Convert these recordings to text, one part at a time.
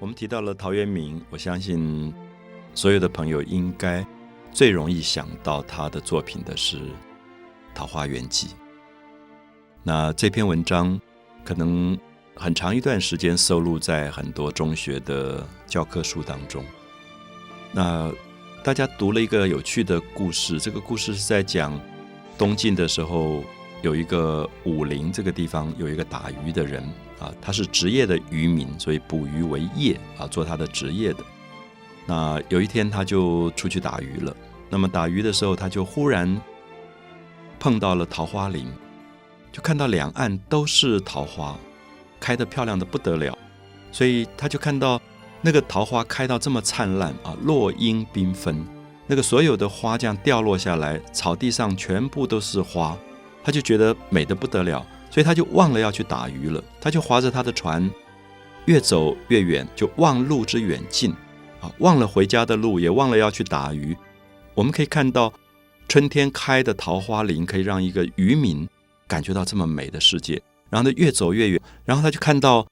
我们提到了陶渊明，我相信所有的朋友应该最容易想到他的作品的是《桃花源记》。那这篇文章可能很长一段时间收录在很多中学的教科书当中。那大家读了一个有趣的故事，这个故事是在讲东晋的时候，有一个武陵这个地方有一个打鱼的人啊，他是职业的渔民，所以捕鱼为业啊，做他的职业的。那有一天他就出去打鱼了，那么打鱼的时候，他就忽然碰到了桃花林。就看到两岸都是桃花，开得漂亮的不得了，所以他就看到那个桃花开到这么灿烂啊，落英缤纷，那个所有的花这样掉落下来，草地上全部都是花，他就觉得美得不得了，所以他就忘了要去打鱼了，他就划着他的船，越走越远，就忘路之远近，啊，忘了回家的路，也忘了要去打鱼。我们可以看到，春天开的桃花林可以让一个渔民。感觉到这么美的世界，然后他越走越远，然后他就看到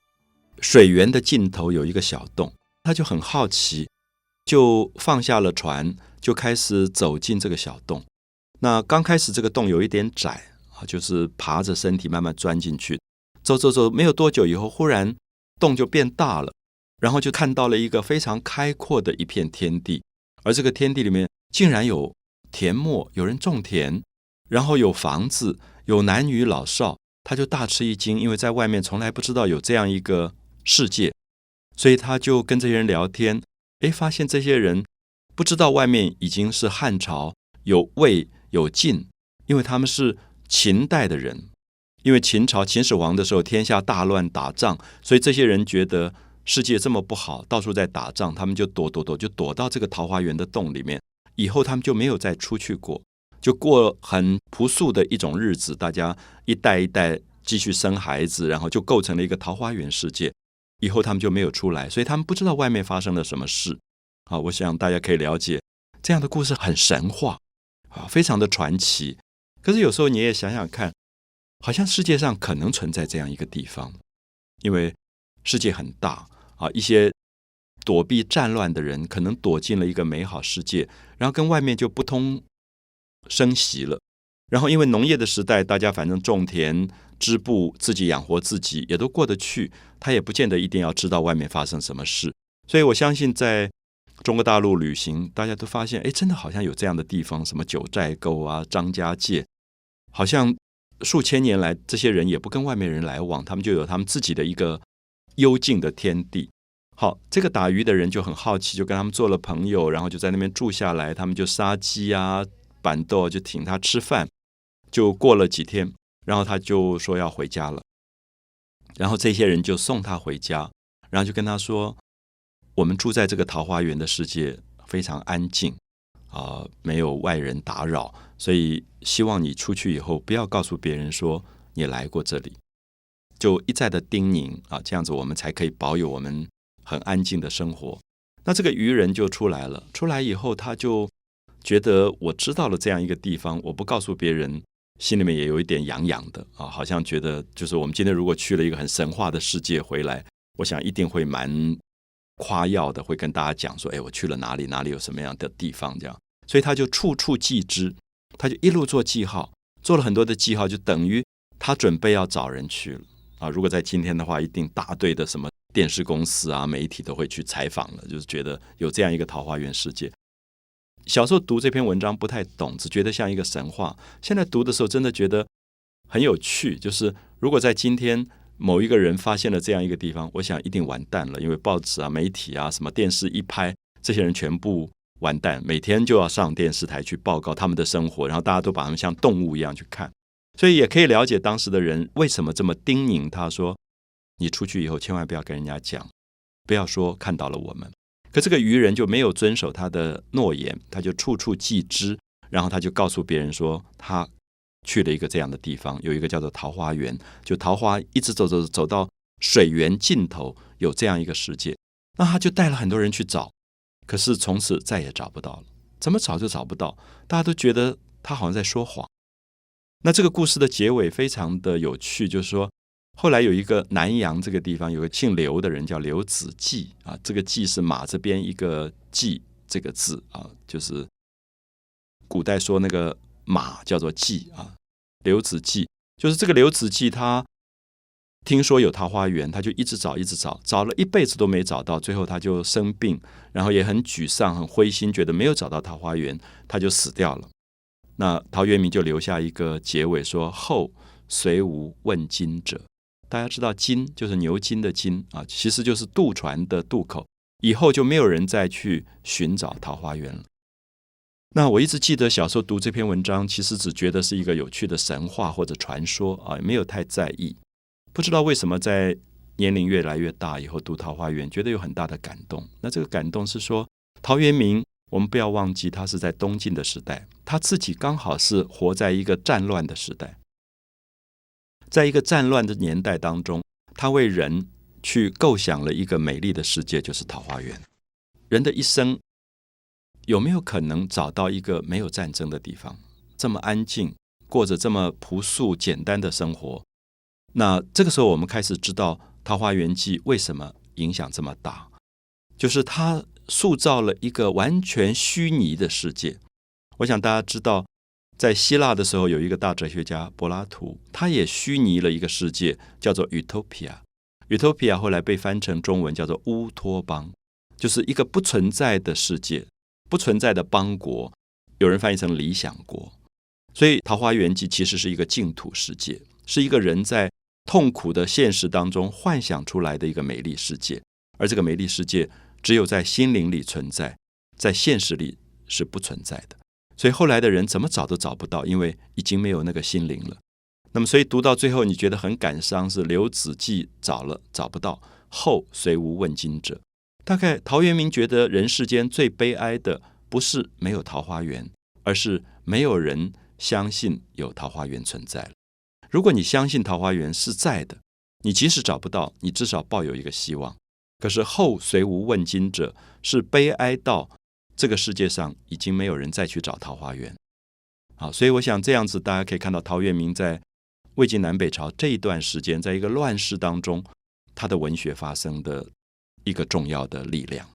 水源的尽头有一个小洞，他就很好奇，就放下了船，就开始走进这个小洞。那刚开始这个洞有一点窄啊，就是爬着身体慢慢钻进去，走走走，没有多久以后，忽然洞就变大了，然后就看到了一个非常开阔的一片天地，而这个天地里面竟然有田陌，有人种田，然后有房子。有男女老少，他就大吃一惊，因为在外面从来不知道有这样一个世界，所以他就跟这些人聊天，哎，发现这些人不知道外面已经是汉朝，有魏有晋，因为他们是秦代的人，因为秦朝秦始皇的时候天下大乱打仗，所以这些人觉得世界这么不好，到处在打仗，他们就躲躲躲，就躲到这个桃花源的洞里面，以后他们就没有再出去过。就过很朴素的一种日子，大家一代一代继续生孩子，然后就构成了一个桃花源世界。以后他们就没有出来，所以他们不知道外面发生了什么事。啊，我想大家可以了解，这样的故事很神话啊，非常的传奇。可是有时候你也想想看，好像世界上可能存在这样一个地方，因为世界很大啊，一些躲避战乱的人可能躲进了一个美好世界，然后跟外面就不通。生息了，然后因为农业的时代，大家反正种田、织布，自己养活自己也都过得去。他也不见得一定要知道外面发生什么事。所以我相信，在中国大陆旅行，大家都发现，哎，真的好像有这样的地方，什么九寨沟啊、张家界，好像数千年来，这些人也不跟外面人来往，他们就有他们自己的一个幽静的天地。好，这个打鱼的人就很好奇，就跟他们做了朋友，然后就在那边住下来，他们就杀鸡啊。板豆就请他吃饭，就过了几天，然后他就说要回家了。然后这些人就送他回家，然后就跟他说：“我们住在这个桃花源的世界非常安静啊，没有外人打扰，所以希望你出去以后不要告诉别人说你来过这里。”就一再的叮咛啊，这样子我们才可以保有我们很安静的生活。那这个愚人就出来了，出来以后他就。觉得我知道了这样一个地方，我不告诉别人，心里面也有一点痒痒的啊，好像觉得就是我们今天如果去了一个很神话的世界回来，我想一定会蛮夸耀的，会跟大家讲说，哎，我去了哪里，哪里有什么样的地方这样，所以他就处处记之，他就一路做记号，做了很多的记号，就等于他准备要找人去了啊。如果在今天的话，一定大队的什么电视公司啊、媒体都会去采访了，就是觉得有这样一个桃花源世界。小时候读这篇文章不太懂，只觉得像一个神话。现在读的时候，真的觉得很有趣。就是如果在今天某一个人发现了这样一个地方，我想一定完蛋了，因为报纸啊、媒体啊、什么电视一拍，这些人全部完蛋，每天就要上电视台去报告他们的生活，然后大家都把他们像动物一样去看。所以也可以了解当时的人为什么这么叮咛他说：“你出去以后千万不要跟人家讲，不要说看到了我们。”可这个愚人就没有遵守他的诺言，他就处处记之，然后他就告诉别人说，他去了一个这样的地方，有一个叫做桃花源，就桃花一直走走走到水源尽头，有这样一个世界。那他就带了很多人去找，可是从此再也找不到了，怎么找就找不到，大家都觉得他好像在说谎。那这个故事的结尾非常的有趣，就是说后来有一个南阳这个地方有个姓刘的人叫刘子骥啊，这个骥是马这边一个骥这个字啊，就是古代说那个马叫做骥啊。刘子骥就是这个刘子骥，他听说有桃花源，他就一直找，一直找，找了一辈子都没找到，最后他就生病，然后也很沮丧、很灰心，觉得没有找到桃花源，他就死掉了。那陶渊明就留下一个结尾说：“后虽无问津者。”大家知道“津”就是牛津的“津”啊，其实就是渡船的渡口。以后就没有人再去寻找桃花源了。那我一直记得小时候读这篇文章，其实只觉得是一个有趣的神话或者传说啊，没有太在意。不知道为什么在年龄越来越大以后读《桃花源》，觉得有很大的感动。那这个感动是说，陶渊明，我们不要忘记，他是在东晋的时代，他自己刚好是活在一个战乱的时代。在一个战乱的年代当中，他为人去构想了一个美丽的世界，就是桃花源。人的一生有没有可能找到一个没有战争的地方，这么安静，过着这么朴素简单的生活？那这个时候，我们开始知道《桃花源记》为什么影响这么大，就是它塑造了一个完全虚拟的世界。我想大家知道。在希腊的时候，有一个大哲学家柏拉图，他也虚拟了一个世界，叫做 Utopia。Utopia 后来被翻成中文叫做乌托邦，就是一个不存在的世界，不存在的邦国。有人翻译成理想国。所以《桃花源记》其实是一个净土世界，是一个人在痛苦的现实当中幻想出来的一个美丽世界。而这个美丽世界只有在心灵里存在，在现实里是不存在的。所以后来的人怎么找都找不到，因为已经没有那个心灵了。那么，所以读到最后，你觉得很感伤，是刘子骥找了找不到，后虽无问津者。大概陶渊明觉得人世间最悲哀的，不是没有桃花源，而是没有人相信有桃花源存在了。如果你相信桃花源是在的，你即使找不到，你至少抱有一个希望。可是后虽无问津者，是悲哀到。这个世界上已经没有人再去找桃花源，好，所以我想这样子，大家可以看到陶渊明在魏晋南北朝这一段时间，在一个乱世当中，他的文学发生的一个重要的力量。